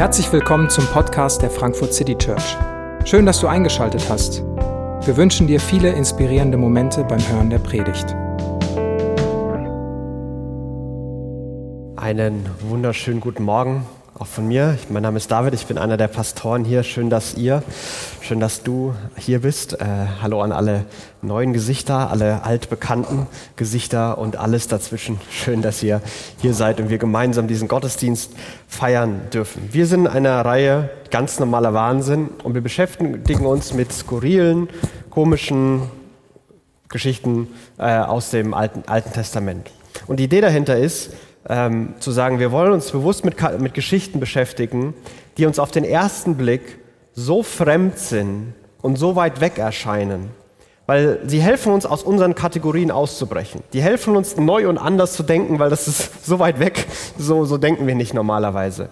Herzlich willkommen zum Podcast der Frankfurt City Church. Schön, dass du eingeschaltet hast. Wir wünschen dir viele inspirierende Momente beim Hören der Predigt. Einen wunderschönen guten Morgen auch von mir. Mein Name ist David, ich bin einer der Pastoren hier. Schön, dass ihr, schön, dass du hier bist. Äh, hallo an alle neuen Gesichter, alle altbekannten Gesichter und alles dazwischen. Schön, dass ihr hier seid und wir gemeinsam diesen Gottesdienst feiern dürfen. Wir sind in einer Reihe ganz normaler Wahnsinn und wir beschäftigen uns mit skurrilen, komischen Geschichten äh, aus dem Alten, Alten Testament. Und die Idee dahinter ist, ähm, zu sagen, wir wollen uns bewusst mit, mit Geschichten beschäftigen, die uns auf den ersten Blick so fremd sind und so weit weg erscheinen, weil sie helfen uns aus unseren Kategorien auszubrechen. Die helfen uns neu und anders zu denken, weil das ist so weit weg, so, so denken wir nicht normalerweise.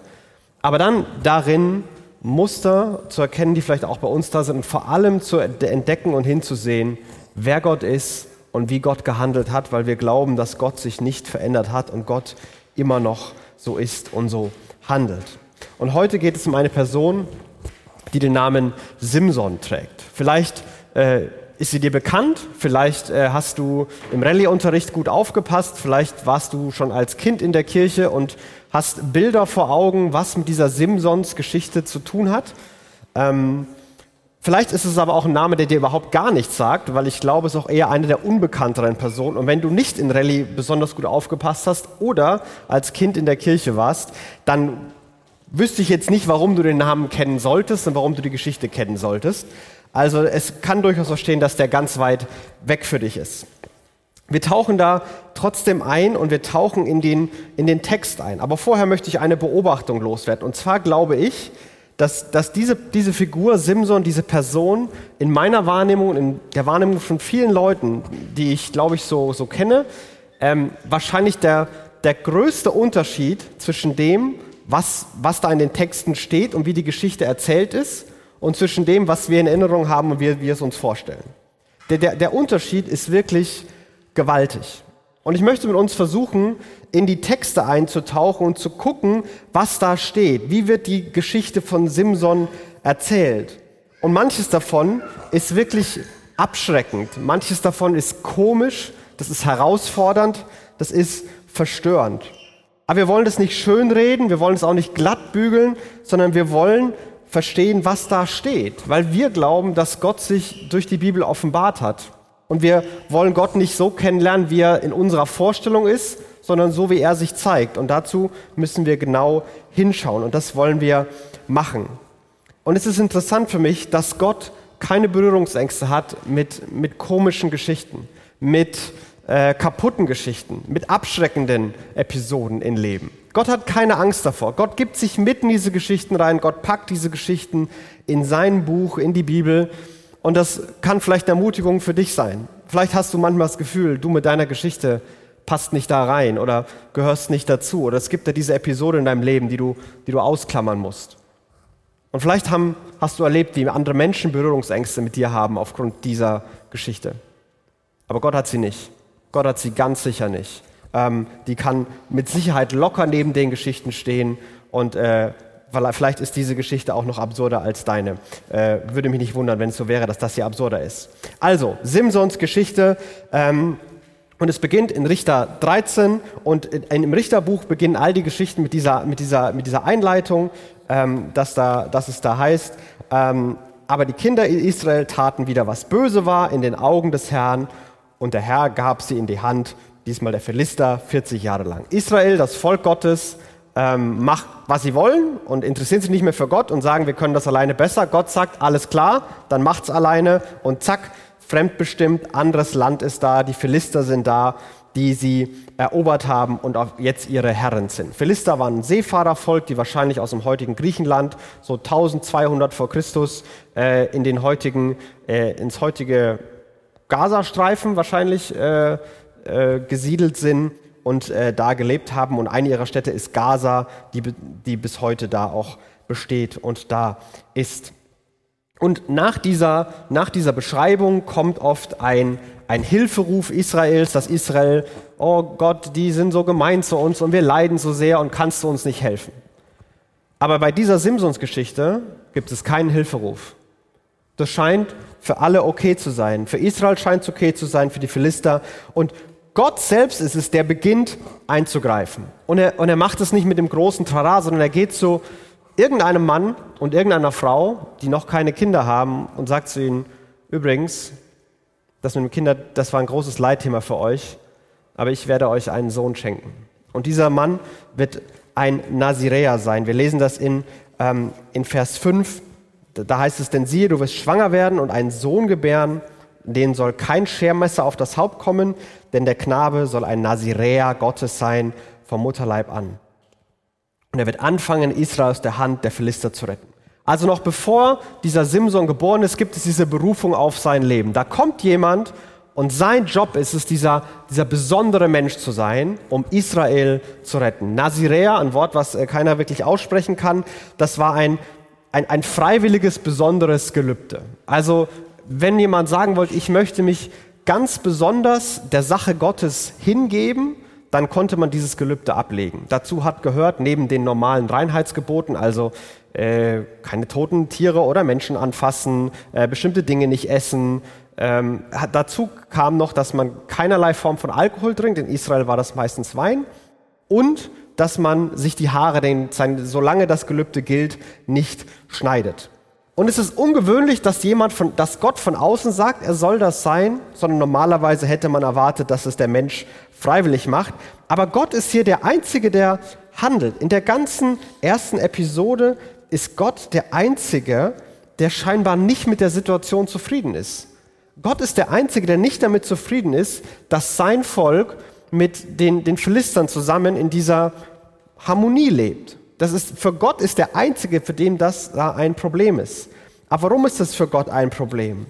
Aber dann darin Muster zu erkennen, die vielleicht auch bei uns da sind und vor allem zu entdecken und hinzusehen, wer Gott ist und wie Gott gehandelt hat, weil wir glauben, dass Gott sich nicht verändert hat und Gott immer noch so ist und so handelt. Und heute geht es um eine Person, die den Namen Simson trägt. Vielleicht äh, ist sie dir bekannt, vielleicht äh, hast du im Rallye-Unterricht gut aufgepasst, vielleicht warst du schon als Kind in der Kirche und hast Bilder vor Augen, was mit dieser Simsons-Geschichte zu tun hat. Ähm, Vielleicht ist es aber auch ein Name, der dir überhaupt gar nichts sagt, weil ich glaube, es ist auch eher eine der unbekannteren Personen. Und wenn du nicht in Rallye besonders gut aufgepasst hast oder als Kind in der Kirche warst, dann wüsste ich jetzt nicht, warum du den Namen kennen solltest und warum du die Geschichte kennen solltest. Also es kann durchaus verstehen, dass der ganz weit weg für dich ist. Wir tauchen da trotzdem ein und wir tauchen in den, in den Text ein. Aber vorher möchte ich eine Beobachtung loswerden. Und zwar glaube ich, dass, dass diese, diese Figur Simson, diese Person in meiner Wahrnehmung, in der Wahrnehmung von vielen Leuten, die ich glaube ich so, so kenne, ähm, wahrscheinlich der, der größte Unterschied zwischen dem, was, was da in den Texten steht und wie die Geschichte erzählt ist, und zwischen dem, was wir in Erinnerung haben und wie wir es uns vorstellen. Der, der, der Unterschied ist wirklich gewaltig. Und ich möchte mit uns versuchen, in die Texte einzutauchen und zu gucken, was da steht. Wie wird die Geschichte von Simson erzählt? Und manches davon ist wirklich abschreckend. Manches davon ist komisch, das ist herausfordernd, das ist verstörend. Aber wir wollen das nicht schönreden, wir wollen es auch nicht glatt bügeln, sondern wir wollen verstehen, was da steht, weil wir glauben, dass Gott sich durch die Bibel offenbart hat. Und wir wollen Gott nicht so kennenlernen, wie er in unserer Vorstellung ist, sondern so, wie er sich zeigt. Und dazu müssen wir genau hinschauen. Und das wollen wir machen. Und es ist interessant für mich, dass Gott keine Berührungsängste hat mit, mit komischen Geschichten, mit äh, kaputten Geschichten, mit abschreckenden Episoden im Leben. Gott hat keine Angst davor. Gott gibt sich mitten in diese Geschichten rein. Gott packt diese Geschichten in sein Buch, in die Bibel und das kann vielleicht eine Ermutigung für dich sein. Vielleicht hast du manchmal das Gefühl, du mit deiner Geschichte passt nicht da rein oder gehörst nicht dazu. Oder es gibt ja diese Episode in deinem Leben, die du, die du ausklammern musst. Und vielleicht haben, hast du erlebt, wie andere Menschen Berührungsängste mit dir haben aufgrund dieser Geschichte. Aber Gott hat sie nicht. Gott hat sie ganz sicher nicht. Ähm, die kann mit Sicherheit locker neben den Geschichten stehen und äh, vielleicht ist diese Geschichte auch noch absurder als deine. Äh, würde mich nicht wundern, wenn es so wäre, dass das hier absurder ist. Also, Simsons Geschichte. Ähm, und es beginnt in Richter 13 und in, im Richterbuch beginnen all die Geschichten mit dieser, mit dieser, mit dieser Einleitung, ähm, dass, da, dass es da heißt, ähm, aber die Kinder Israel taten wieder, was böse war in den Augen des Herrn und der Herr gab sie in die Hand, diesmal der Philister, 40 Jahre lang. Israel, das Volk Gottes, ähm, macht, was sie wollen und interessieren sich nicht mehr für Gott und sagen, wir können das alleine besser. Gott sagt, alles klar, dann macht's alleine und zack, fremdbestimmt, anderes Land ist da, die Philister sind da, die sie erobert haben und jetzt ihre Herren sind. Philister waren ein Seefahrervolk, die wahrscheinlich aus dem heutigen Griechenland, so 1200 vor Christus, äh, in den heutigen, äh, ins heutige Gazastreifen wahrscheinlich äh, äh gesiedelt sind und äh, da gelebt haben. Und eine ihrer Städte ist Gaza, die, die bis heute da auch besteht und da ist. Und nach dieser, nach dieser Beschreibung kommt oft ein, ein Hilferuf Israels, dass Israel, oh Gott, die sind so gemein zu uns und wir leiden so sehr und kannst du uns nicht helfen. Aber bei dieser Simsons-Geschichte gibt es keinen Hilferuf. Das scheint für alle okay zu sein. Für Israel scheint es okay zu sein, für die Philister. Und Gott selbst ist es, der beginnt einzugreifen. Und er, und er macht es nicht mit dem großen Trara, sondern er geht zu irgendeinem Mann und irgendeiner Frau, die noch keine Kinder haben, und sagt zu ihnen, übrigens, das mit den Kindern, das war ein großes Leitthema für euch, aber ich werde euch einen Sohn schenken. Und dieser Mann wird ein Naziräer sein. Wir lesen das in, ähm, in Vers 5. Da heißt es, denn siehe, du wirst schwanger werden und einen Sohn gebären, den soll kein Schermesser auf das Haupt kommen, denn der Knabe soll ein Naziräer Gottes sein vom Mutterleib an. Und er wird anfangen, Israel aus der Hand der Philister zu retten. Also noch bevor dieser Simson geboren ist, gibt es diese Berufung auf sein Leben. Da kommt jemand und sein Job ist es, dieser, dieser besondere Mensch zu sein, um Israel zu retten. Naziräer, ein Wort, was äh, keiner wirklich aussprechen kann, das war ein, ein, ein freiwilliges, besonderes Gelübde. Also wenn jemand sagen wollte, ich möchte mich ganz besonders der Sache Gottes hingeben, dann konnte man dieses Gelübde ablegen. Dazu hat gehört, neben den normalen Reinheitsgeboten, also äh, keine toten Tiere oder Menschen anfassen, äh, bestimmte Dinge nicht essen, ähm, dazu kam noch, dass man keinerlei Form von Alkohol trinkt. In Israel war das meistens Wein. Und dass man sich die Haare, den, sein, solange das Gelübde gilt, nicht schneidet. Und es ist ungewöhnlich, dass jemand von, dass Gott von außen sagt, er soll das sein, sondern normalerweise hätte man erwartet, dass es der Mensch freiwillig macht. Aber Gott ist hier der Einzige, der handelt. In der ganzen ersten Episode ist Gott der Einzige, der scheinbar nicht mit der Situation zufrieden ist. Gott ist der Einzige, der nicht damit zufrieden ist, dass sein Volk mit den, den Philistern zusammen in dieser Harmonie lebt. Das ist, für Gott ist der Einzige, für den das da ein Problem ist. Aber warum ist das für Gott ein Problem?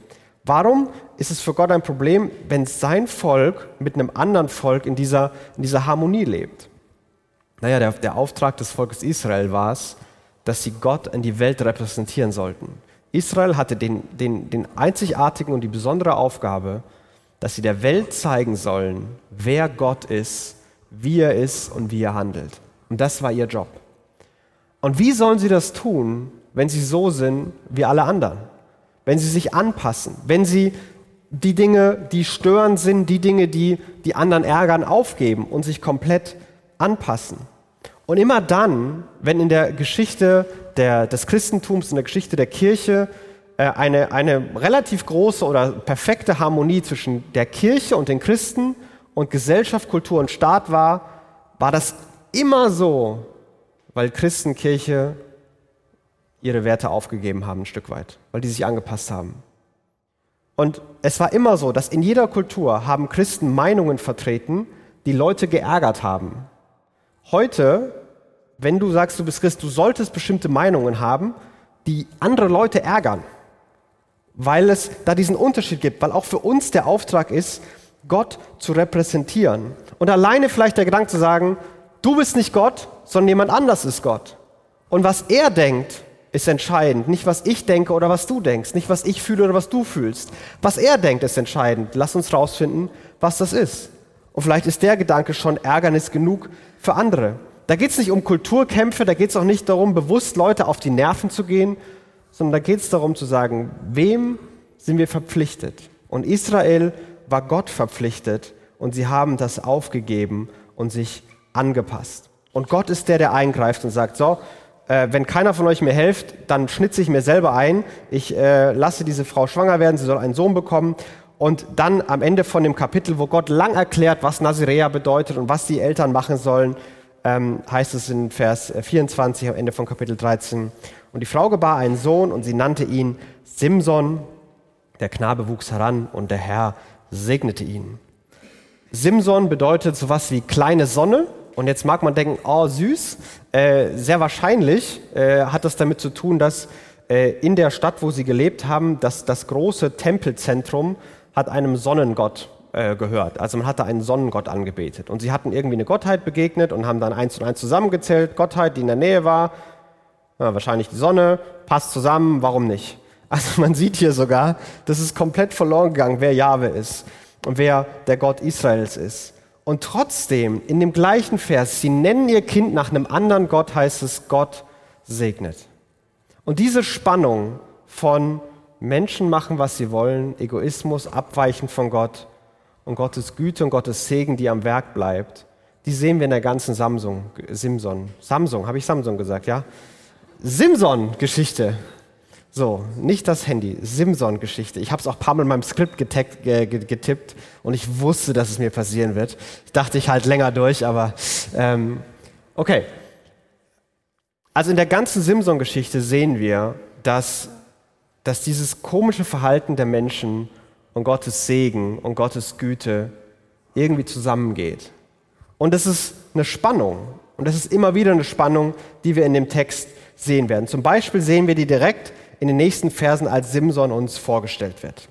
Warum ist es für Gott ein Problem, wenn sein Volk mit einem anderen Volk in dieser, in dieser Harmonie lebt? Naja, der, der Auftrag des Volkes Israel war es, dass sie Gott in die Welt repräsentieren sollten. Israel hatte den, den, den einzigartigen und die besondere Aufgabe, dass sie der Welt zeigen sollen, wer Gott ist, wie er ist und wie er handelt. Und das war ihr Job. Und wie sollen sie das tun, wenn sie so sind wie alle anderen? Wenn sie sich anpassen, wenn sie die Dinge, die störend sind, die Dinge, die die anderen ärgern, aufgeben und sich komplett anpassen. Und immer dann, wenn in der Geschichte der, des Christentums, in der Geschichte der Kirche äh, eine, eine relativ große oder perfekte Harmonie zwischen der Kirche und den Christen und Gesellschaft, Kultur und Staat war, war das immer so, weil Christenkirche ihre Werte aufgegeben haben, ein Stück weit, weil die sich angepasst haben. Und es war immer so, dass in jeder Kultur haben Christen Meinungen vertreten, die Leute geärgert haben. Heute, wenn du sagst, du bist Christ, du solltest bestimmte Meinungen haben, die andere Leute ärgern, weil es da diesen Unterschied gibt, weil auch für uns der Auftrag ist, Gott zu repräsentieren. Und alleine vielleicht der Gedanke zu sagen, du bist nicht Gott, sondern jemand anders ist Gott. Und was er denkt, ist entscheidend. Nicht, was ich denke oder was du denkst. Nicht, was ich fühle oder was du fühlst. Was er denkt, ist entscheidend. Lass uns rausfinden, was das ist. Und vielleicht ist der Gedanke schon Ärgernis genug für andere. Da geht es nicht um Kulturkämpfe, da geht es auch nicht darum, bewusst Leute auf die Nerven zu gehen, sondern da geht es darum zu sagen, wem sind wir verpflichtet? Und Israel war Gott verpflichtet und sie haben das aufgegeben und sich angepasst. Und Gott ist der, der eingreift und sagt, so, äh, wenn keiner von euch mir hilft, dann schnitze ich mir selber ein, ich äh, lasse diese Frau schwanger werden, sie soll einen Sohn bekommen und dann am Ende von dem Kapitel, wo Gott lang erklärt, was Nazirea bedeutet und was die Eltern machen sollen, ähm, heißt es in Vers 24 am Ende von Kapitel 13. Und die Frau gebar einen Sohn und sie nannte ihn Simson. Der Knabe wuchs heran und der Herr segnete ihn. Simson bedeutet sowas wie kleine Sonne. Und jetzt mag man denken, oh süß. Äh, sehr wahrscheinlich äh, hat das damit zu tun, dass äh, in der Stadt, wo sie gelebt haben, dass das große Tempelzentrum hat einem Sonnengott äh, gehört. Also man hatte einen Sonnengott angebetet. Und sie hatten irgendwie eine Gottheit begegnet und haben dann eins und eins zusammengezählt. Gottheit, die in der Nähe war, ja, wahrscheinlich die Sonne, passt zusammen, warum nicht? Also man sieht hier sogar, das ist komplett verloren gegangen, wer Jahwe ist und wer der Gott Israels ist. Und trotzdem, in dem gleichen Vers, sie nennen ihr Kind nach einem anderen Gott, heißt es Gott segnet. Und diese Spannung von Menschen machen, was sie wollen, Egoismus, Abweichen von Gott und Gottes Güte und Gottes Segen, die am Werk bleibt, die sehen wir in der ganzen Samsung, Simson, Samsung, habe ich Samsung gesagt, ja? Simson-Geschichte. So, nicht das Handy, Simson-Geschichte. Ich habe es auch ein paar Mal in meinem Skript äh, getippt und ich wusste, dass es mir passieren wird. Ich dachte, ich halt länger durch, aber ähm, okay. Also in der ganzen Simson-Geschichte sehen wir, dass, dass dieses komische Verhalten der Menschen und Gottes Segen und Gottes Güte irgendwie zusammengeht. Und das ist eine Spannung. Und das ist immer wieder eine Spannung, die wir in dem Text sehen werden. Zum Beispiel sehen wir die direkt in den nächsten Versen, als Simson uns vorgestellt wird.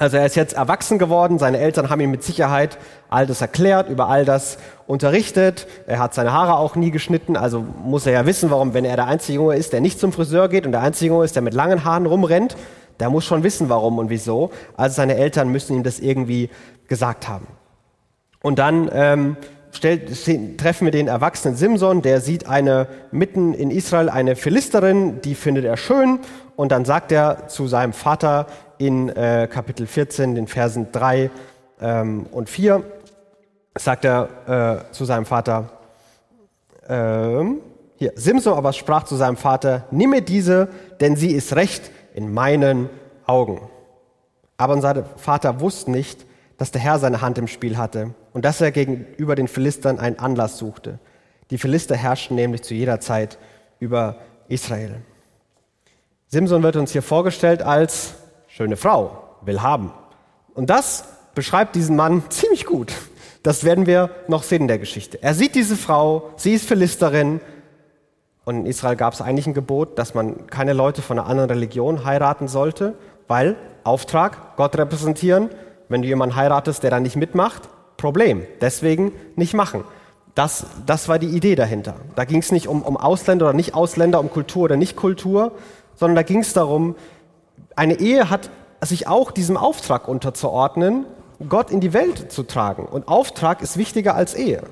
Also er ist jetzt erwachsen geworden, seine Eltern haben ihm mit Sicherheit all das erklärt, über all das unterrichtet. Er hat seine Haare auch nie geschnitten, also muss er ja wissen, warum, wenn er der einzige Junge ist, der nicht zum Friseur geht und der einzige Junge ist, der mit langen Haaren rumrennt, der muss schon wissen, warum und wieso. Also seine Eltern müssen ihm das irgendwie gesagt haben. Und dann ähm, stellt, treffen wir den erwachsenen Simson, der sieht eine mitten in Israel eine Philisterin, die findet er schön und dann sagt er zu seinem Vater in äh, Kapitel 14, den Versen 3 ähm, und 4, sagt er äh, zu seinem Vater, ähm, hier, Simson aber sprach zu seinem Vater, nimm mir diese, denn sie ist recht in meinen Augen. Aber sein Vater wusste nicht, dass der Herr seine Hand im Spiel hatte und dass er gegenüber den Philistern einen Anlass suchte. Die Philister herrschten nämlich zu jeder Zeit über Israel. Simson wird uns hier vorgestellt als schöne Frau, will haben. Und das beschreibt diesen Mann ziemlich gut. Das werden wir noch sehen in der Geschichte. Er sieht diese Frau, sie ist Philisterin. Und in Israel gab es eigentlich ein Gebot, dass man keine Leute von einer anderen Religion heiraten sollte, weil Auftrag, Gott repräsentieren, wenn du jemanden heiratest, der da nicht mitmacht, Problem. Deswegen nicht machen. Das, das war die Idee dahinter. Da ging es nicht um, um Ausländer oder Nicht-Ausländer, um Kultur oder Nicht-Kultur, sondern da ging es darum, eine Ehe hat sich auch diesem Auftrag unterzuordnen, Gott in die Welt zu tragen. Und Auftrag ist wichtiger als Ehe.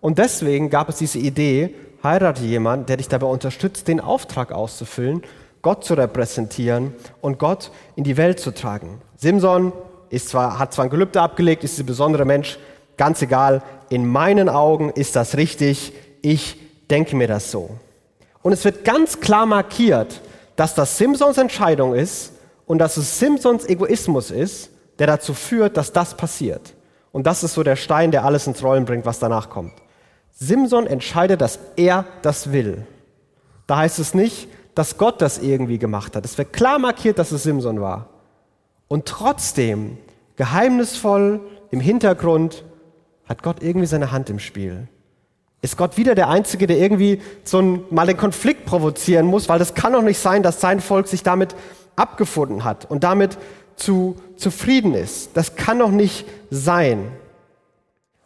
Und deswegen gab es diese Idee, heirate jemanden, der dich dabei unterstützt, den Auftrag auszufüllen, Gott zu repräsentieren und Gott in die Welt zu tragen. Simson ist zwar, hat zwar ein Gelübde abgelegt, ist ein besonderer Mensch, ganz egal, in meinen Augen ist das richtig, ich denke mir das so. Und es wird ganz klar markiert, dass das Simpsons Entscheidung ist und dass es Simpsons Egoismus ist, der dazu führt, dass das passiert. Und das ist so der Stein, der alles ins Rollen bringt, was danach kommt. Simson entscheidet, dass er das will. Da heißt es nicht, dass Gott das irgendwie gemacht hat. Es wird klar markiert, dass es Simson war. Und trotzdem, geheimnisvoll im Hintergrund, hat Gott irgendwie seine Hand im Spiel. Ist Gott wieder der Einzige, der irgendwie so ein, mal den Konflikt provozieren muss, weil das kann doch nicht sein, dass sein Volk sich damit abgefunden hat und damit zu zufrieden ist. Das kann doch nicht sein.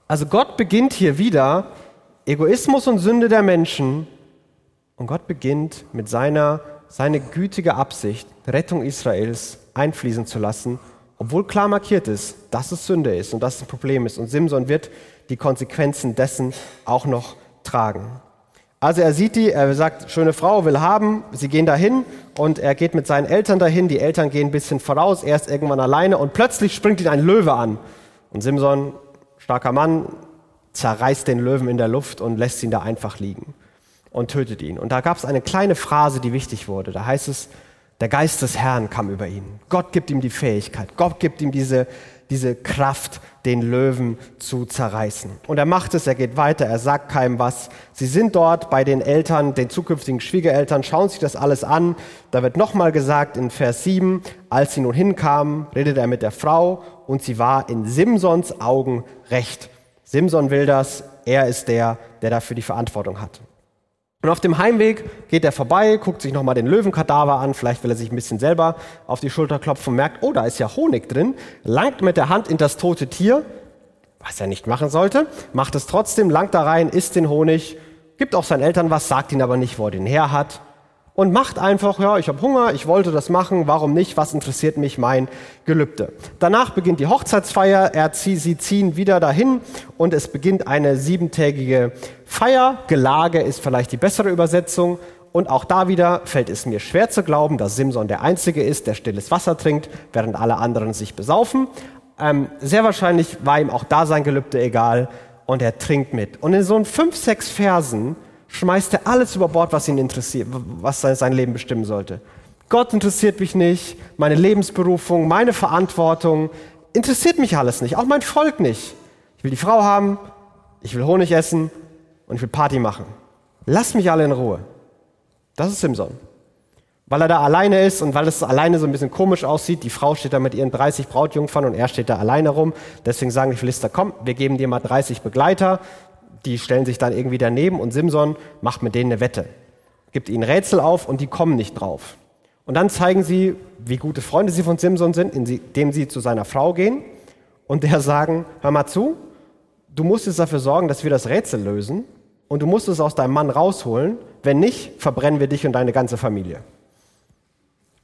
Also Gott beginnt hier wieder Egoismus und Sünde der Menschen und Gott beginnt mit seiner seine gütige Absicht, Rettung Israels einfließen zu lassen, obwohl klar markiert ist, dass es Sünde ist und dass es ein Problem ist. Und Simson wird die Konsequenzen dessen auch noch tragen. Also er sieht die, er sagt, schöne Frau will haben, sie gehen dahin und er geht mit seinen Eltern dahin, die Eltern gehen ein bisschen voraus, er ist irgendwann alleine und plötzlich springt ihn ein Löwe an. Und Simson, starker Mann, zerreißt den Löwen in der Luft und lässt ihn da einfach liegen und tötet ihn. Und da gab es eine kleine Phrase, die wichtig wurde. Da heißt es, der Geist des Herrn kam über ihn. Gott gibt ihm die Fähigkeit. Gott gibt ihm diese, diese Kraft, den Löwen zu zerreißen. Und er macht es, er geht weiter, er sagt keinem was. Sie sind dort bei den Eltern, den zukünftigen Schwiegereltern, schauen sich das alles an. Da wird nochmal gesagt in Vers 7, als sie nun hinkamen, redet er mit der Frau und sie war in Simsons Augen recht. Simson will das, er ist der, der dafür die Verantwortung hat. Und auf dem Heimweg geht er vorbei, guckt sich nochmal den Löwenkadaver an, vielleicht will er sich ein bisschen selber auf die Schulter klopfen und merkt, oh, da ist ja Honig drin, langt mit der Hand in das tote Tier, was er nicht machen sollte, macht es trotzdem, langt da rein, isst den Honig, gibt auch seinen Eltern was, sagt ihnen aber nicht, wo er den her hat und macht einfach, ja, ich habe Hunger, ich wollte das machen, warum nicht, was interessiert mich mein Gelübde. Danach beginnt die Hochzeitsfeier, er zieh, sie ziehen wieder dahin und es beginnt eine siebentägige Feier, Gelage ist vielleicht die bessere Übersetzung Und auch da wieder fällt es mir schwer zu glauben, dass Simson der Einzige ist, der stilles Wasser trinkt, während alle anderen sich besaufen. Ähm, sehr wahrscheinlich war ihm auch da sein Gelübde egal und er trinkt mit. Und in so fünf, sechs Versen schmeißt er alles über Bord, was ihn interessiert, was sein Leben bestimmen sollte. Gott interessiert mich nicht, meine Lebensberufung, meine Verantwortung, interessiert mich alles nicht, auch mein Volk nicht. Ich will die Frau haben, ich will Honig essen und ich will Party machen. Lass mich alle in Ruhe. Das ist Simson. Weil er da alleine ist und weil es alleine so ein bisschen komisch aussieht. Die Frau steht da mit ihren 30 Brautjungfern und er steht da alleine rum. Deswegen sagen die Philister, komm, wir geben dir mal 30 Begleiter. Die stellen sich dann irgendwie daneben und Simson macht mit denen eine Wette. Gibt ihnen Rätsel auf und die kommen nicht drauf. Und dann zeigen sie, wie gute Freunde sie von Simson sind, indem sie zu seiner Frau gehen und der sagen, hör mal zu, du musst jetzt dafür sorgen, dass wir das Rätsel lösen und du musst es aus deinem Mann rausholen. Wenn nicht, verbrennen wir dich und deine ganze Familie.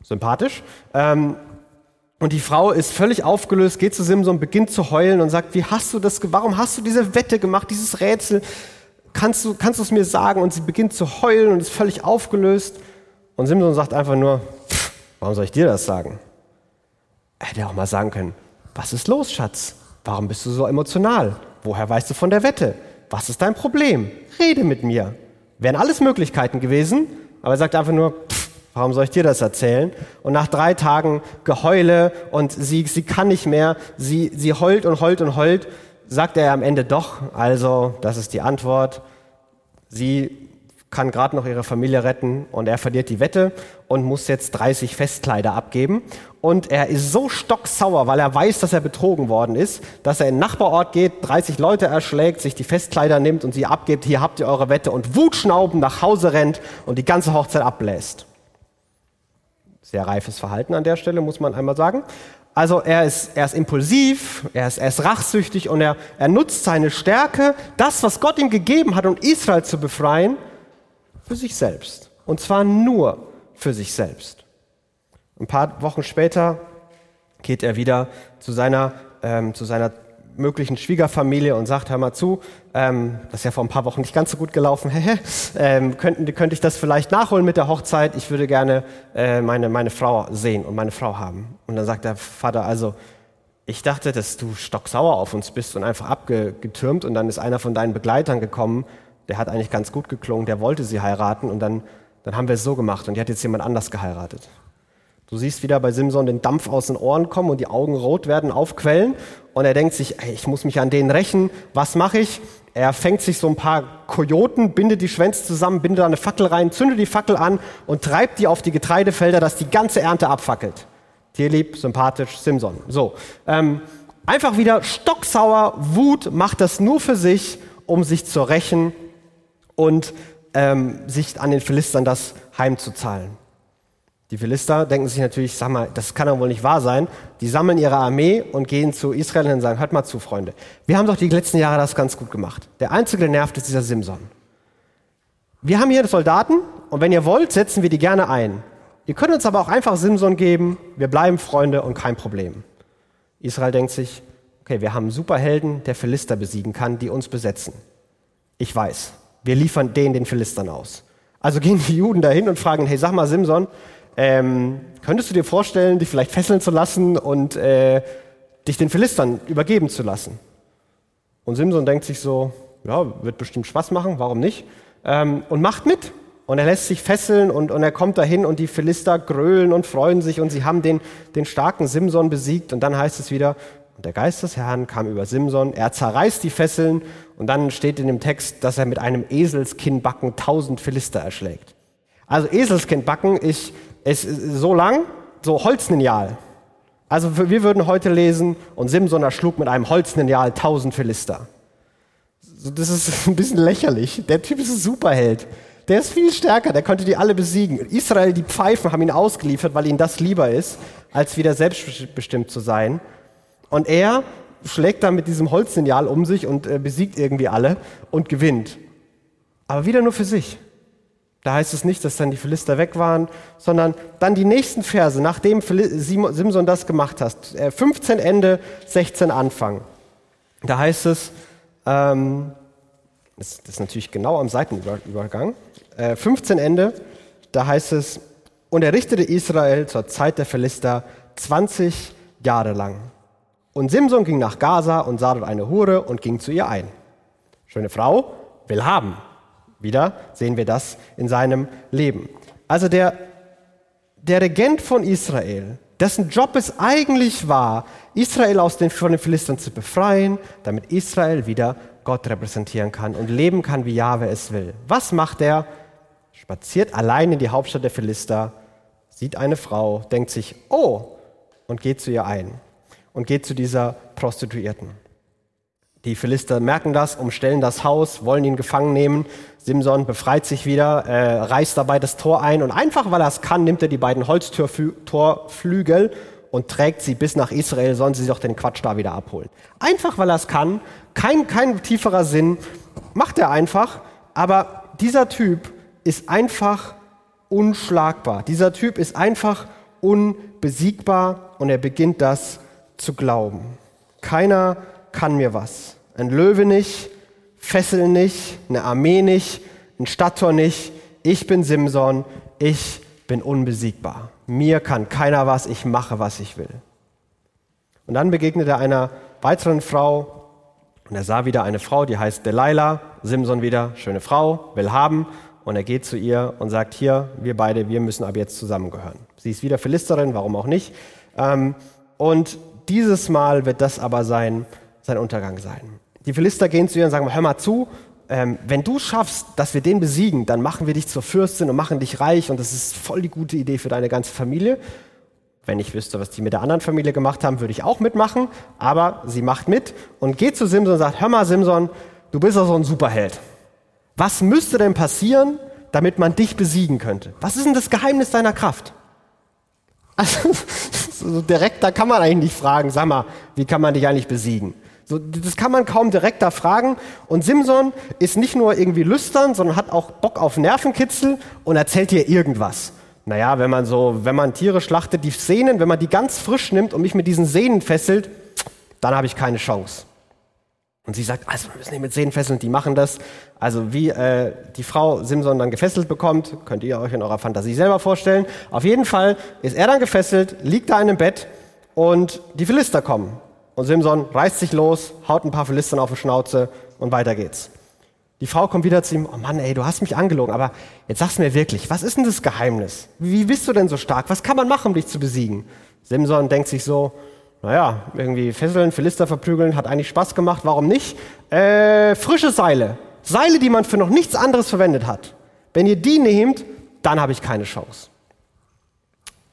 Sympathisch. Ähm, und die Frau ist völlig aufgelöst, geht zu Simson, beginnt zu heulen und sagt, wie hast du das, warum hast du diese Wette gemacht, dieses Rätsel? Kannst du, kannst du es mir sagen? Und sie beginnt zu heulen und ist völlig aufgelöst. Und Simson sagt einfach nur, warum soll ich dir das sagen? Er hätte auch mal sagen können, was ist los, Schatz? Warum bist du so emotional? Woher weißt du von der Wette? Was ist dein Problem? Rede mit mir. Wären alles Möglichkeiten gewesen, aber er sagt einfach nur, pff, warum soll ich dir das erzählen? Und nach drei Tagen Geheule und sie, sie kann nicht mehr, sie, sie heult und heult und heult, sagt er am Ende doch, also, das ist die Antwort, sie kann gerade noch ihre Familie retten und er verliert die Wette und muss jetzt 30 Festkleider abgeben. Und er ist so stocksauer, weil er weiß, dass er betrogen worden ist, dass er in den Nachbarort geht, 30 Leute erschlägt, sich die Festkleider nimmt und sie abgibt, hier habt ihr eure Wette und wutschnaubend nach Hause rennt und die ganze Hochzeit abbläst. Sehr reifes Verhalten an der Stelle, muss man einmal sagen. Also er ist, er ist impulsiv, er ist, er ist rachsüchtig und er, er nutzt seine Stärke, das, was Gott ihm gegeben hat, um Israel zu befreien, für sich selbst. Und zwar nur für sich selbst. Ein paar Wochen später geht er wieder zu seiner, ähm, zu seiner möglichen Schwiegerfamilie und sagt, hör mal zu, ähm, das ist ja vor ein paar Wochen nicht ganz so gut gelaufen, ähm, könnten, könnte ich das vielleicht nachholen mit der Hochzeit? Ich würde gerne äh, meine, meine Frau sehen und meine Frau haben. Und dann sagt der Vater, also ich dachte, dass du stocksauer auf uns bist und einfach abgetürmt und dann ist einer von deinen Begleitern gekommen der hat eigentlich ganz gut geklungen, der wollte sie heiraten und dann, dann haben wir es so gemacht und die hat jetzt jemand anders geheiratet. Du siehst wieder bei Simson den Dampf aus den Ohren kommen und die Augen rot werden, aufquellen und er denkt sich, ey, ich muss mich an denen rächen, was mache ich? Er fängt sich so ein paar Kojoten, bindet die Schwänze zusammen, bindet da eine Fackel rein, zündet die Fackel an und treibt die auf die Getreidefelder, dass die ganze Ernte abfackelt. Tierlieb, sympathisch, Simson. So, ähm, einfach wieder stocksauer, Wut, macht das nur für sich, um sich zu rächen und ähm, sich an den Philistern das heimzuzahlen. Die Philister denken sich natürlich, sag mal, das kann doch wohl nicht wahr sein. Die sammeln ihre Armee und gehen zu Israel und sagen, hört mal zu, Freunde. Wir haben doch die letzten Jahre das ganz gut gemacht. Der einzige, der nervt, ist dieser Simson. Wir haben hier Soldaten und wenn ihr wollt, setzen wir die gerne ein. Ihr könnt uns aber auch einfach Simson geben. Wir bleiben Freunde und kein Problem. Israel denkt sich, okay, wir haben einen Superhelden, der Philister besiegen kann, die uns besetzen. Ich weiß wir liefern den den Philistern aus. Also gehen die Juden dahin und fragen, hey, sag mal, Simson, ähm, könntest du dir vorstellen, dich vielleicht fesseln zu lassen und äh, dich den Philistern übergeben zu lassen? Und Simson denkt sich so, ja, wird bestimmt Spaß machen, warum nicht? Ähm, und macht mit. Und er lässt sich fesseln und, und er kommt dahin und die Philister grölen und freuen sich und sie haben den, den starken Simson besiegt. Und dann heißt es wieder, und der Geist des Herrn kam über Simson, er zerreißt die Fesseln und dann steht in dem Text, dass er mit einem Eselskinnbacken tausend Philister erschlägt. Also Eselskinnbacken ist, ist so lang, so Holzlineal. Also wir würden heute lesen, und Simson erschlug mit einem Holzlineal tausend Philister. Das ist ein bisschen lächerlich. Der Typ ist ein Superheld. Der ist viel stärker, der konnte die alle besiegen. Israel, die Pfeifen haben ihn ausgeliefert, weil ihnen das lieber ist, als wieder selbstbestimmt zu sein. Und er schlägt dann mit diesem Holzsignal um sich und äh, besiegt irgendwie alle und gewinnt. Aber wieder nur für sich. Da heißt es nicht, dass dann die Philister weg waren, sondern dann die nächsten Verse, nachdem Simson das gemacht hat. 15 Ende, 16 Anfang. Da heißt es, ähm, das ist natürlich genau am Seitenübergang, äh, 15 Ende, da heißt es, und er richtete Israel zur Zeit der Philister 20 Jahre lang. Und Simson ging nach Gaza und sah dort eine Hure und ging zu ihr ein. Schöne Frau, will haben. Wieder sehen wir das in seinem Leben. Also der, der Regent von Israel, dessen Job es eigentlich war, Israel aus den, von den Philistern zu befreien, damit Israel wieder Gott repräsentieren kann und leben kann, wie Jahwe es will. Was macht er? Spaziert allein in die Hauptstadt der Philister, sieht eine Frau, denkt sich, oh, und geht zu ihr ein und geht zu dieser Prostituierten. Die Philister merken das, umstellen das Haus, wollen ihn gefangen nehmen. Simson befreit sich wieder, äh, reißt dabei das Tor ein und einfach weil er es kann, nimmt er die beiden Holztorflügel und trägt sie bis nach Israel, sollen sie doch den Quatsch da wieder abholen. Einfach weil er es kann, kein, kein tieferer Sinn, macht er einfach, aber dieser Typ ist einfach unschlagbar. Dieser Typ ist einfach unbesiegbar und er beginnt das zu glauben. Keiner kann mir was. Ein Löwe nicht, Fessel nicht, eine Armee nicht, ein Stadttor nicht. Ich bin Simson, ich bin unbesiegbar. Mir kann keiner was, ich mache, was ich will. Und dann begegnet er einer weiteren Frau und er sah wieder eine Frau, die heißt Delilah. Simson wieder, schöne Frau, will haben. Und er geht zu ihr und sagt, hier, wir beide, wir müssen ab jetzt zusammengehören. Sie ist wieder Philisterin, warum auch nicht. Ähm, und dieses Mal wird das aber sein, sein Untergang sein. Die Philister gehen zu ihr und sagen, hör mal zu, ähm, wenn du schaffst, dass wir den besiegen, dann machen wir dich zur Fürstin und machen dich reich und das ist voll die gute Idee für deine ganze Familie. Wenn ich wüsste, was die mit der anderen Familie gemacht haben, würde ich auch mitmachen, aber sie macht mit und geht zu Simson und sagt, hör mal Simson, du bist doch so ein Superheld. Was müsste denn passieren, damit man dich besiegen könnte? Was ist denn das Geheimnis deiner Kraft? Also, so direkt, da kann man eigentlich nicht fragen, sag mal, wie kann man dich eigentlich besiegen? So, das kann man kaum direkt da fragen. Und Simson ist nicht nur irgendwie lüstern, sondern hat auch Bock auf Nervenkitzel und erzählt dir irgendwas. Naja, wenn man so, wenn man Tiere schlachtet, die Sehnen, wenn man die ganz frisch nimmt und mich mit diesen Sehnen fesselt, dann habe ich keine Chance. Und sie sagt, also wir müssen die mit Sehnen fesseln, die machen das. Also wie äh, die Frau Simson dann gefesselt bekommt, könnt ihr euch in eurer Fantasie selber vorstellen. Auf jeden Fall ist er dann gefesselt, liegt da in einem Bett und die Philister kommen. Und Simson reißt sich los, haut ein paar Philistern auf die Schnauze und weiter geht's. Die Frau kommt wieder zu ihm, oh Mann, ey, du hast mich angelogen, aber jetzt sag's mir wirklich, was ist denn das Geheimnis? Wie bist du denn so stark? Was kann man machen, um dich zu besiegen? Simson denkt sich so, naja, irgendwie fesseln, Philister verprügeln, hat eigentlich Spaß gemacht, warum nicht? Äh, frische Seile. Seile, die man für noch nichts anderes verwendet hat. Wenn ihr die nehmt, dann habe ich keine Chance.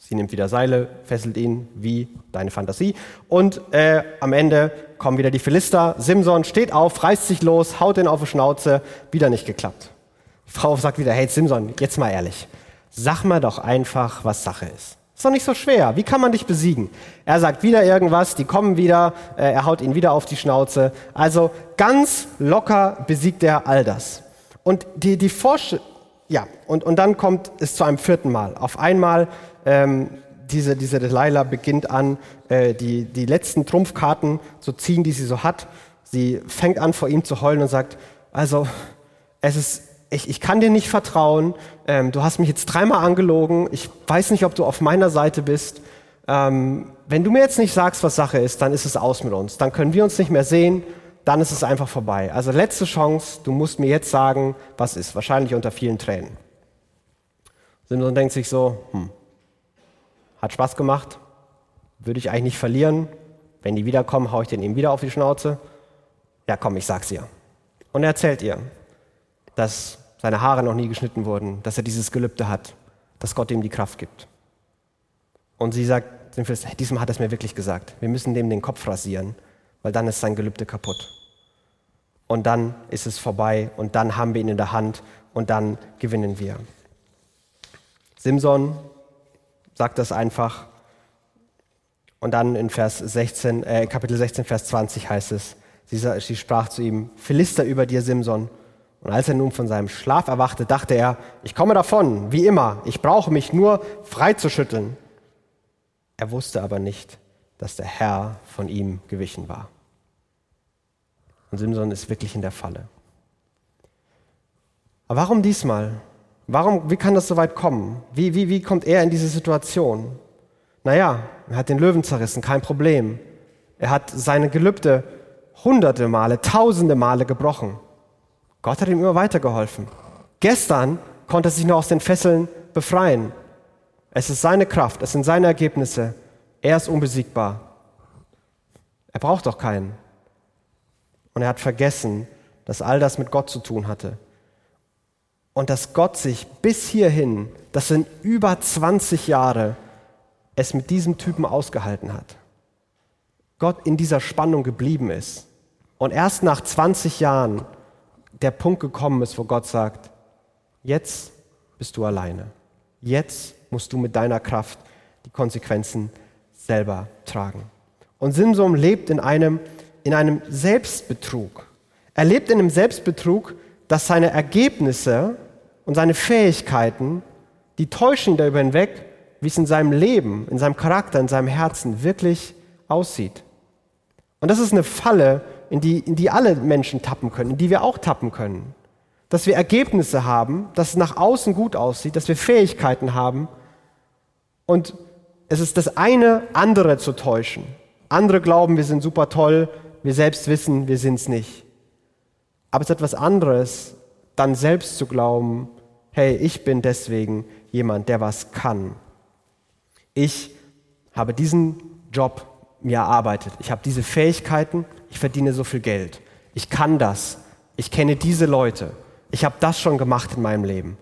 Sie nimmt wieder Seile, fesselt ihn wie deine Fantasie. Und äh, am Ende kommen wieder die Philister. Simson steht auf, reißt sich los, haut ihn auf die Schnauze. Wieder nicht geklappt. Die Frau sagt wieder, hey Simson, jetzt mal ehrlich. Sag mal doch einfach, was Sache ist. Ist doch nicht so schwer. Wie kann man dich besiegen? Er sagt wieder irgendwas, die kommen wieder, äh, er haut ihn wieder auf die Schnauze. Also ganz locker besiegt er all das. Und die, die Vorstellung, ja, und, und dann kommt es zu einem vierten Mal. Auf einmal ähm, diese, diese Delilah beginnt an, äh, die, die letzten Trumpfkarten zu ziehen, die sie so hat. Sie fängt an, vor ihm zu heulen und sagt, also, es ist, ich, ich kann dir nicht vertrauen, ähm, du hast mich jetzt dreimal angelogen, ich weiß nicht, ob du auf meiner Seite bist. Ähm, wenn du mir jetzt nicht sagst, was Sache ist, dann ist es aus mit uns. Dann können wir uns nicht mehr sehen, dann ist es einfach vorbei. Also letzte Chance, du musst mir jetzt sagen, was ist. Wahrscheinlich unter vielen Tränen. Simson denkt sich so, hm, hat Spaß gemacht. Würde ich eigentlich nicht verlieren. Wenn die wiederkommen, haue ich den ihm wieder auf die Schnauze. Ja, komm, ich sag's ihr. Und er erzählt ihr, dass seine Haare noch nie geschnitten wurden, dass er dieses Gelübde hat, dass Gott ihm die Kraft gibt. Und sie sagt, diesmal hat er es mir wirklich gesagt. Wir müssen dem den Kopf rasieren, weil dann ist sein Gelübde kaputt. Und dann ist es vorbei und dann haben wir ihn in der Hand und dann gewinnen wir. Simson sagt das einfach. Und dann in Vers 16, äh, Kapitel 16, Vers 20 heißt es, sie, sie sprach zu ihm, Philister über dir, Simson. Und als er nun von seinem Schlaf erwachte, dachte er, ich komme davon, wie immer, ich brauche mich nur freizuschütteln. Er wusste aber nicht, dass der Herr von ihm gewichen war. Und Simson ist wirklich in der Falle. Aber warum diesmal? Warum, wie kann das so weit kommen? Wie, wie, wie kommt er in diese Situation? Naja, er hat den Löwen zerrissen, kein Problem. Er hat seine Gelübde hunderte Male, tausende Male gebrochen. Gott hat ihm immer weitergeholfen. Gestern konnte er sich noch aus den Fesseln befreien. Es ist seine Kraft, es sind seine Ergebnisse. Er ist unbesiegbar. Er braucht doch keinen. Und er hat vergessen, dass all das mit Gott zu tun hatte. Und dass Gott sich bis hierhin, das sind über 20 Jahre, es mit diesem Typen ausgehalten hat. Gott in dieser Spannung geblieben ist. Und erst nach 20 Jahren der Punkt gekommen ist, wo Gott sagt, jetzt bist du alleine. Jetzt musst du mit deiner Kraft die Konsequenzen selber tragen. Und Simson lebt in einem, in einem Selbstbetrug. Er lebt in einem Selbstbetrug, dass seine Ergebnisse und seine Fähigkeiten, die täuschen darüber hinweg, wie es in seinem Leben, in seinem Charakter, in seinem Herzen wirklich aussieht. Und das ist eine Falle, in die, in die alle Menschen tappen können, in die wir auch tappen können. Dass wir Ergebnisse haben, dass es nach außen gut aussieht, dass wir Fähigkeiten haben und es ist das eine, andere zu täuschen. Andere glauben, wir sind super toll, wir selbst wissen, wir sind es nicht. Aber es ist etwas anderes, dann selbst zu glauben, hey, ich bin deswegen jemand, der was kann. Ich habe diesen Job mir erarbeitet. Ich habe diese Fähigkeiten, ich verdiene so viel Geld. Ich kann das. Ich kenne diese Leute. Ich habe das schon gemacht in meinem Leben.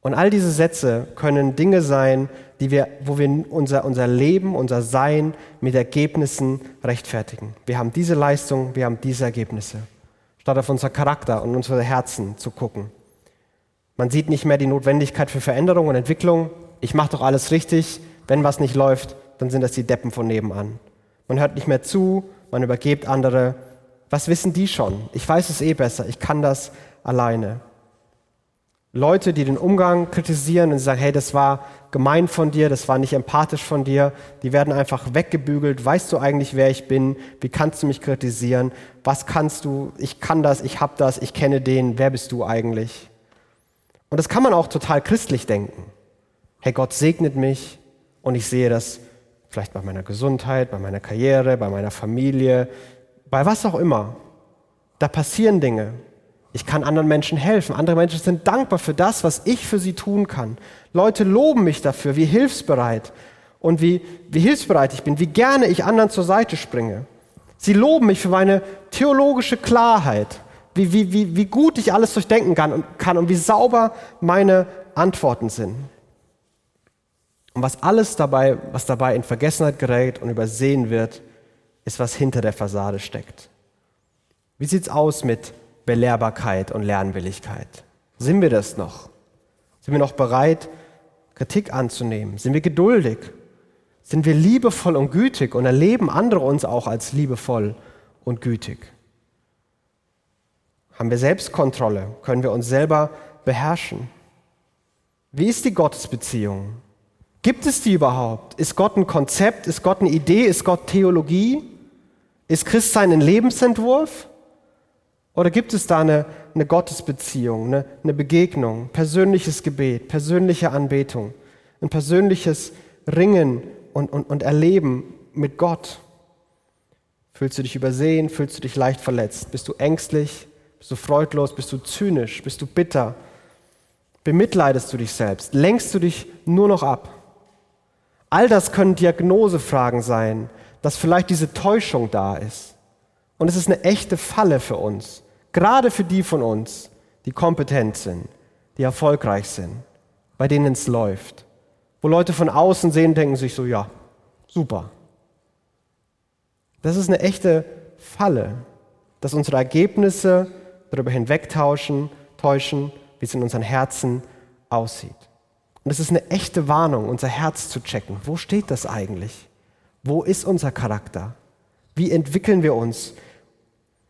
Und all diese Sätze können Dinge sein, die wir, wo wir unser, unser Leben, unser Sein mit Ergebnissen rechtfertigen. Wir haben diese Leistung, wir haben diese Ergebnisse. Statt auf unser Charakter und unsere Herzen zu gucken. Man sieht nicht mehr die Notwendigkeit für Veränderung und Entwicklung. Ich mache doch alles richtig. Wenn was nicht läuft, dann sind das die Deppen von nebenan. Man hört nicht mehr zu, man übergebt andere. Was wissen die schon? Ich weiß es eh besser, ich kann das alleine. Leute, die den Umgang kritisieren und sagen, hey, das war gemein von dir, das war nicht empathisch von dir, die werden einfach weggebügelt. Weißt du eigentlich, wer ich bin? Wie kannst du mich kritisieren? Was kannst du? Ich kann das, ich hab das, ich kenne den. Wer bist du eigentlich? Und das kann man auch total christlich denken. Hey, Gott segnet mich und ich sehe das vielleicht bei meiner Gesundheit, bei meiner Karriere, bei meiner Familie, bei was auch immer. Da passieren Dinge. Ich kann anderen Menschen helfen. Andere Menschen sind dankbar für das, was ich für sie tun kann. Leute loben mich dafür, wie hilfsbereit und wie, wie hilfsbereit ich bin, wie gerne ich anderen zur Seite springe. Sie loben mich für meine theologische Klarheit, wie, wie, wie, wie gut ich alles durchdenken kann und, kann und wie sauber meine Antworten sind. Und was alles dabei, was dabei in Vergessenheit gerät und übersehen wird, ist, was hinter der Fassade steckt. Wie sieht's aus mit Belehrbarkeit und Lernwilligkeit? Sind wir das noch? Sind wir noch bereit, Kritik anzunehmen? Sind wir geduldig? Sind wir liebevoll und gütig und erleben andere uns auch als liebevoll und gütig? Haben wir Selbstkontrolle? Können wir uns selber beherrschen? Wie ist die Gottesbeziehung? Gibt es die überhaupt? Ist Gott ein Konzept? Ist Gott eine Idee? Ist Gott Theologie? Ist Christsein ein Lebensentwurf? Oder gibt es da eine, eine Gottesbeziehung, eine, eine Begegnung, persönliches Gebet, persönliche Anbetung, ein persönliches Ringen und, und, und Erleben mit Gott? Fühlst du dich übersehen? Fühlst du dich leicht verletzt? Bist du ängstlich? Bist du freudlos? Bist du zynisch? Bist du bitter? Bemitleidest du dich selbst? Lenkst du dich nur noch ab? All das können Diagnosefragen sein, dass vielleicht diese Täuschung da ist. Und es ist eine echte Falle für uns. Gerade für die von uns, die kompetent sind, die erfolgreich sind, bei denen es läuft. Wo Leute von außen sehen, denken sich so, ja, super. Das ist eine echte Falle, dass unsere Ergebnisse darüber hinwegtauschen, täuschen, wie es in unseren Herzen aussieht. Und es ist eine echte Warnung, unser Herz zu checken. Wo steht das eigentlich? Wo ist unser Charakter? Wie entwickeln wir uns?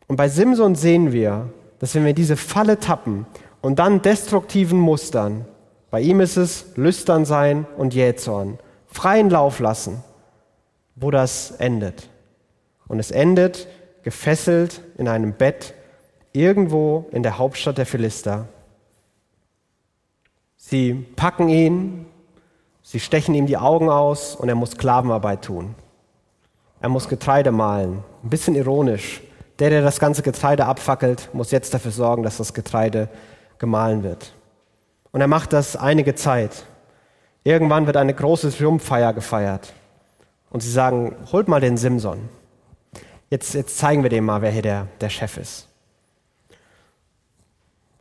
Und bei Simson sehen wir, dass wenn wir diese Falle tappen und dann destruktiven Mustern, bei ihm ist es lüstern sein und Jähzorn, freien Lauf lassen, wo das endet. Und es endet gefesselt in einem Bett irgendwo in der Hauptstadt der Philister. Sie packen ihn, sie stechen ihm die Augen aus und er muss Sklavenarbeit tun. Er muss Getreide mahlen. Ein bisschen ironisch. Der, der das ganze Getreide abfackelt, muss jetzt dafür sorgen, dass das Getreide gemahlen wird. Und er macht das einige Zeit. Irgendwann wird eine große Triumphfeier gefeiert. Und sie sagen, holt mal den Simson. Jetzt, jetzt zeigen wir dem mal, wer hier der, der Chef ist.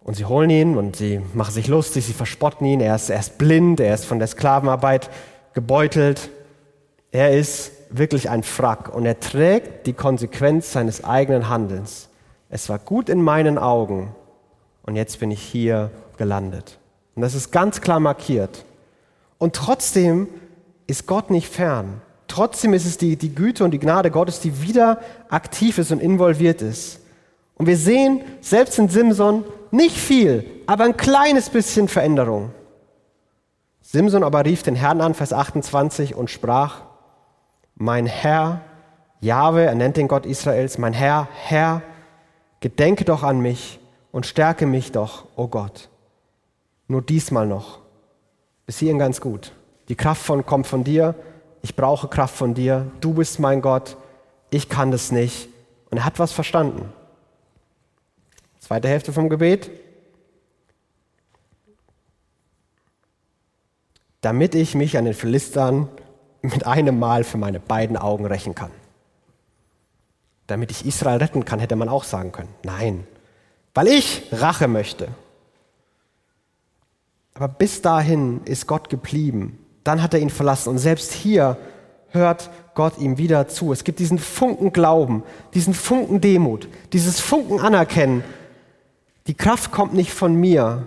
Und sie holen ihn und sie machen sich lustig, sie verspotten ihn. Er ist, er ist blind, er ist von der Sklavenarbeit gebeutelt. Er ist wirklich ein Frack und er trägt die Konsequenz seines eigenen Handelns. Es war gut in meinen Augen und jetzt bin ich hier gelandet. Und das ist ganz klar markiert. Und trotzdem ist Gott nicht fern. Trotzdem ist es die, die Güte und die Gnade Gottes, die wieder aktiv ist und involviert ist. Und wir sehen selbst in Simson nicht viel, aber ein kleines bisschen Veränderung. Simson aber rief den Herrn an, Vers 28, und sprach, mein Herr, Jahwe, er nennt den Gott Israels, mein Herr, Herr, gedenke doch an mich und stärke mich doch, o oh Gott. Nur diesmal noch. Bis hierhin ganz gut. Die Kraft von, kommt von dir, ich brauche Kraft von dir, du bist mein Gott, ich kann das nicht. Und er hat was verstanden. Zweite Hälfte vom Gebet. Damit ich mich an den Philistern mit einem Mal für meine beiden Augen rächen kann. Damit ich Israel retten kann, hätte man auch sagen können. Nein, weil ich Rache möchte. Aber bis dahin ist Gott geblieben dann hat er ihn verlassen. Und selbst hier hört Gott ihm wieder zu. Es gibt diesen Funken Glauben, diesen Funken Demut, dieses Funken Anerkennen. Die Kraft kommt nicht von mir.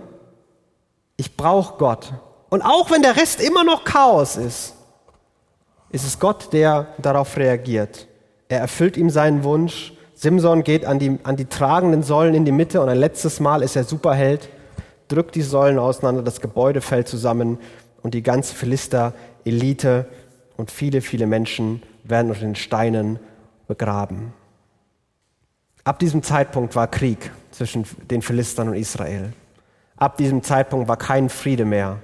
Ich brauche Gott. Und auch wenn der Rest immer noch Chaos ist, ist es Gott, der darauf reagiert. Er erfüllt ihm seinen Wunsch. Simson geht an die, an die tragenden Säulen in die Mitte und ein letztes Mal ist er Superheld, drückt die Säulen auseinander, das Gebäude fällt zusammen und die ganze Philister-Elite und viele, viele Menschen werden unter den Steinen begraben. Ab diesem Zeitpunkt war Krieg zwischen den Philistern und Israel. Ab diesem Zeitpunkt war kein Friede mehr.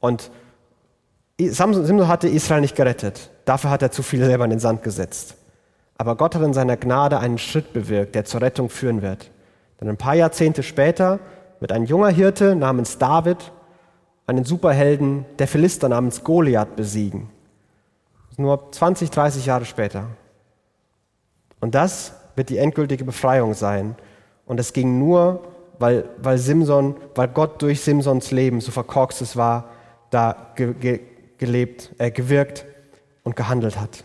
Und Simson hatte Israel nicht gerettet. Dafür hat er zu viel selber in den Sand gesetzt. Aber Gott hat in seiner Gnade einen Schritt bewirkt, der zur Rettung führen wird. Denn ein paar Jahrzehnte später wird ein junger Hirte namens David einen Superhelden der Philister namens Goliath besiegen. Nur 20, 30 Jahre später. Und das wird die endgültige Befreiung sein. Und es ging nur, weil, weil Simson, weil Gott durch Simsons Leben, so verkorkst es war, da ge, ge, gelebt, äh, gewirkt und gehandelt hat.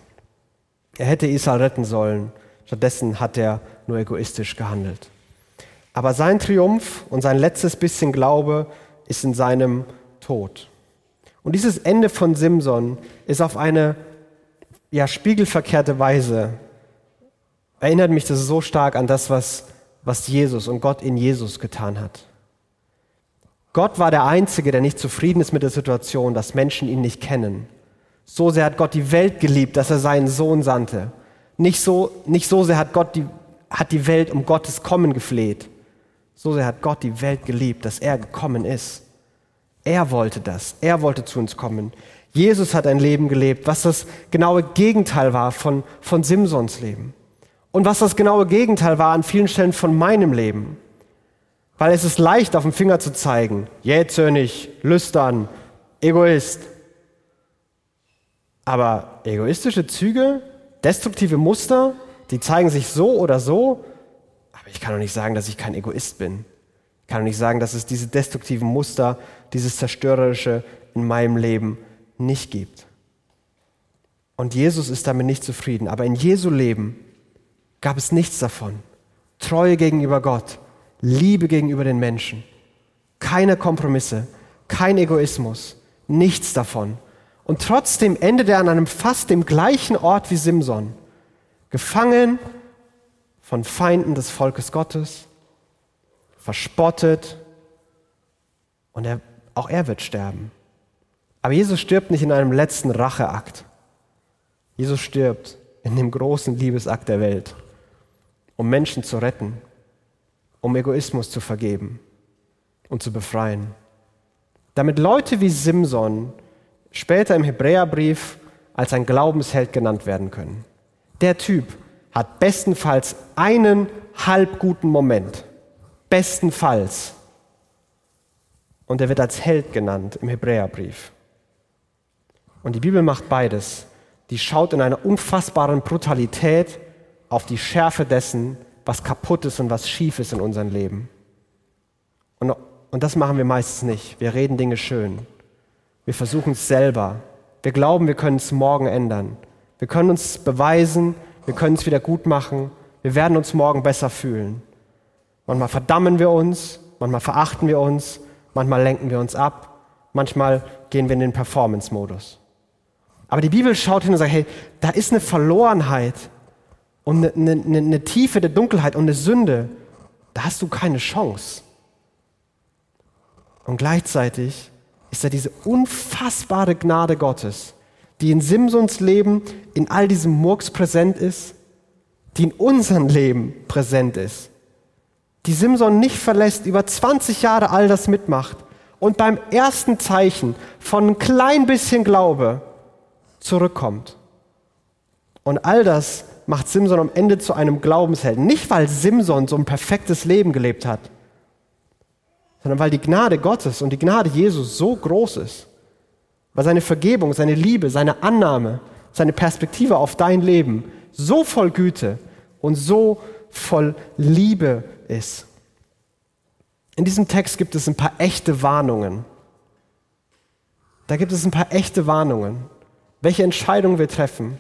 Er hätte Israel retten sollen. Stattdessen hat er nur egoistisch gehandelt. Aber sein Triumph und sein letztes bisschen Glaube ist in seinem Tod. Und dieses Ende von Simson ist auf eine ja, spiegelverkehrte Weise, erinnert mich das so stark an das, was, was Jesus und Gott in Jesus getan hat. Gott war der Einzige, der nicht zufrieden ist mit der Situation, dass Menschen ihn nicht kennen. So sehr hat Gott die Welt geliebt, dass er seinen Sohn sandte. Nicht so, nicht so sehr hat Gott die, hat die Welt um Gottes Kommen gefleht. So sehr hat Gott die Welt geliebt, dass er gekommen ist. Er wollte das. Er wollte zu uns kommen. Jesus hat ein Leben gelebt, was das genaue Gegenteil war von, von Simsons Leben. Und was das genaue Gegenteil war an vielen Stellen von meinem Leben. Weil es ist leicht, auf den Finger zu zeigen. Jähzornig, lüstern, Egoist. Aber egoistische Züge, destruktive Muster, die zeigen sich so oder so. Aber ich kann doch nicht sagen, dass ich kein Egoist bin. Ich kann doch nicht sagen, dass es diese destruktiven Muster dieses Zerstörerische in meinem Leben nicht gibt. Und Jesus ist damit nicht zufrieden. Aber in Jesu Leben gab es nichts davon. Treue gegenüber Gott, Liebe gegenüber den Menschen, keine Kompromisse, kein Egoismus, nichts davon. Und trotzdem endet er an einem fast dem gleichen Ort wie Simson, gefangen von Feinden des Volkes Gottes, verspottet und er auch er wird sterben. Aber Jesus stirbt nicht in einem letzten Racheakt. Jesus stirbt in dem großen Liebesakt der Welt, um Menschen zu retten, um Egoismus zu vergeben und zu befreien. damit Leute wie Simson später im Hebräerbrief als ein Glaubensheld genannt werden können. Der Typ hat bestenfalls einen halbguten Moment. Bestenfalls. Und er wird als Held genannt im Hebräerbrief. Und die Bibel macht beides. Die schaut in einer unfassbaren Brutalität auf die Schärfe dessen, was kaputt ist und was schief ist in unserem Leben. Und, und das machen wir meistens nicht. Wir reden Dinge schön. Wir versuchen es selber. Wir glauben, wir können es morgen ändern. Wir können uns beweisen, wir können es wieder gut machen. Wir werden uns morgen besser fühlen. Manchmal verdammen wir uns, manchmal verachten wir uns, manchmal lenken wir uns ab, manchmal gehen wir in den Performance-Modus. Aber die Bibel schaut hin und sagt, hey, da ist eine Verlorenheit und eine, eine, eine Tiefe der Dunkelheit und eine Sünde. Da hast du keine Chance. Und gleichzeitig ist da diese unfassbare Gnade Gottes, die in Simsons Leben in all diesem Murks präsent ist, die in unserem Leben präsent ist, die Simson nicht verlässt, über 20 Jahre all das mitmacht und beim ersten Zeichen von ein klein bisschen Glaube zurückkommt. Und all das macht Simson am Ende zu einem Glaubenshelden. Nicht, weil Simson so ein perfektes Leben gelebt hat, sondern weil die Gnade Gottes und die Gnade Jesus so groß ist, weil seine Vergebung, seine Liebe, seine Annahme, seine Perspektive auf dein Leben so voll Güte und so voll Liebe ist. In diesem Text gibt es ein paar echte Warnungen. Da gibt es ein paar echte Warnungen. Welche Entscheidungen wir treffen,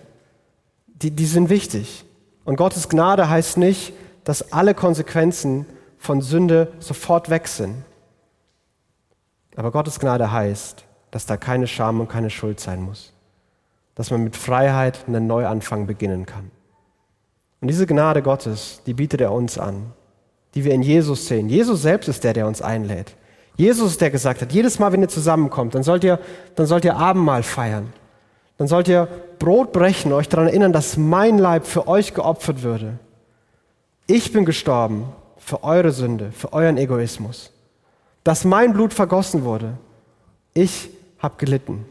die, die sind wichtig. Und Gottes Gnade heißt nicht, dass alle Konsequenzen von Sünde sofort weg sind. Aber Gottes Gnade heißt, dass da keine Scham und keine Schuld sein muss. Dass man mit Freiheit einen Neuanfang beginnen kann. Und diese Gnade Gottes, die bietet er uns an, die wir in Jesus sehen. Jesus selbst ist der, der uns einlädt. Jesus ist der gesagt hat, jedes Mal, wenn ihr zusammenkommt, dann sollt ihr, dann sollt ihr Abendmahl feiern. Dann sollt ihr Brot brechen, euch daran erinnern, dass mein Leib für euch geopfert würde. Ich bin gestorben für eure Sünde, für euren Egoismus dass mein Blut vergossen wurde. Ich habe gelitten,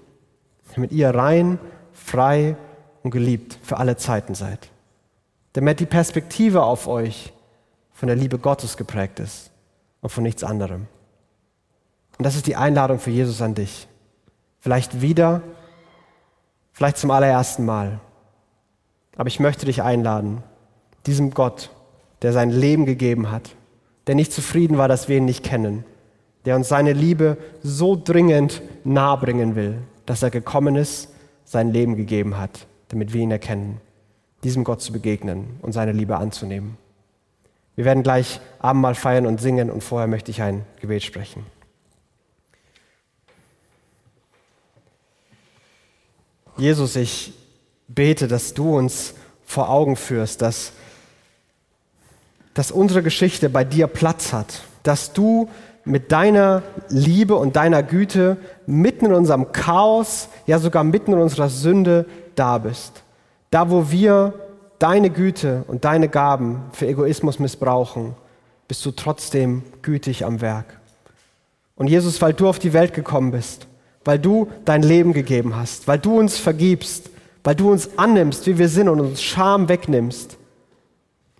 damit ihr rein, frei und geliebt für alle Zeiten seid. Damit die Perspektive auf euch von der Liebe Gottes geprägt ist und von nichts anderem. Und das ist die Einladung für Jesus an dich. Vielleicht wieder, vielleicht zum allerersten Mal. Aber ich möchte dich einladen, diesem Gott, der sein Leben gegeben hat, der nicht zufrieden war, dass wir ihn nicht kennen, der uns seine Liebe so dringend nahebringen will, dass er gekommen ist, sein Leben gegeben hat, damit wir ihn erkennen, diesem Gott zu begegnen und seine Liebe anzunehmen. Wir werden gleich Abendmahl feiern und singen und vorher möchte ich ein Gebet sprechen. Jesus, ich bete, dass du uns vor Augen führst, dass, dass unsere Geschichte bei dir Platz hat, dass du mit deiner Liebe und deiner Güte mitten in unserem Chaos, ja sogar mitten in unserer Sünde da bist. Da, wo wir deine Güte und deine Gaben für Egoismus missbrauchen, bist du trotzdem gütig am Werk. Und Jesus, weil du auf die Welt gekommen bist, weil du dein Leben gegeben hast, weil du uns vergibst, weil du uns annimmst, wie wir sind und uns Scham wegnimmst,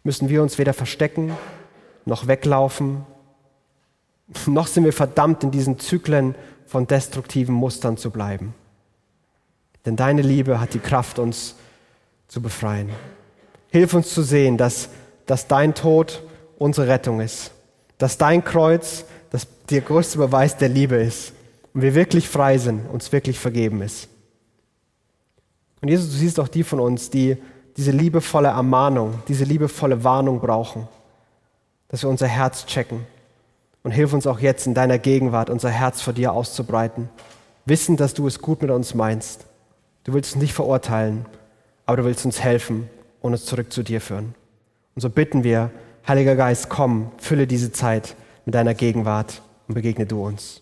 müssen wir uns weder verstecken noch weglaufen noch sind wir verdammt, in diesen Zyklen von destruktiven Mustern zu bleiben. Denn deine Liebe hat die Kraft, uns zu befreien. Hilf uns zu sehen, dass, dass dein Tod unsere Rettung ist, dass dein Kreuz das der größte Beweis der Liebe ist und wir wirklich frei sind, uns wirklich vergeben ist. Und Jesus, du siehst auch die von uns, die diese liebevolle Ermahnung, diese liebevolle Warnung brauchen, dass wir unser Herz checken, und hilf uns auch jetzt in deiner Gegenwart unser Herz vor dir auszubreiten, wissen, dass du es gut mit uns meinst. Du willst uns nicht verurteilen, aber du willst uns helfen und uns zurück zu dir führen. Und so bitten wir, Heiliger Geist, komm, fülle diese Zeit mit deiner Gegenwart und begegne du uns.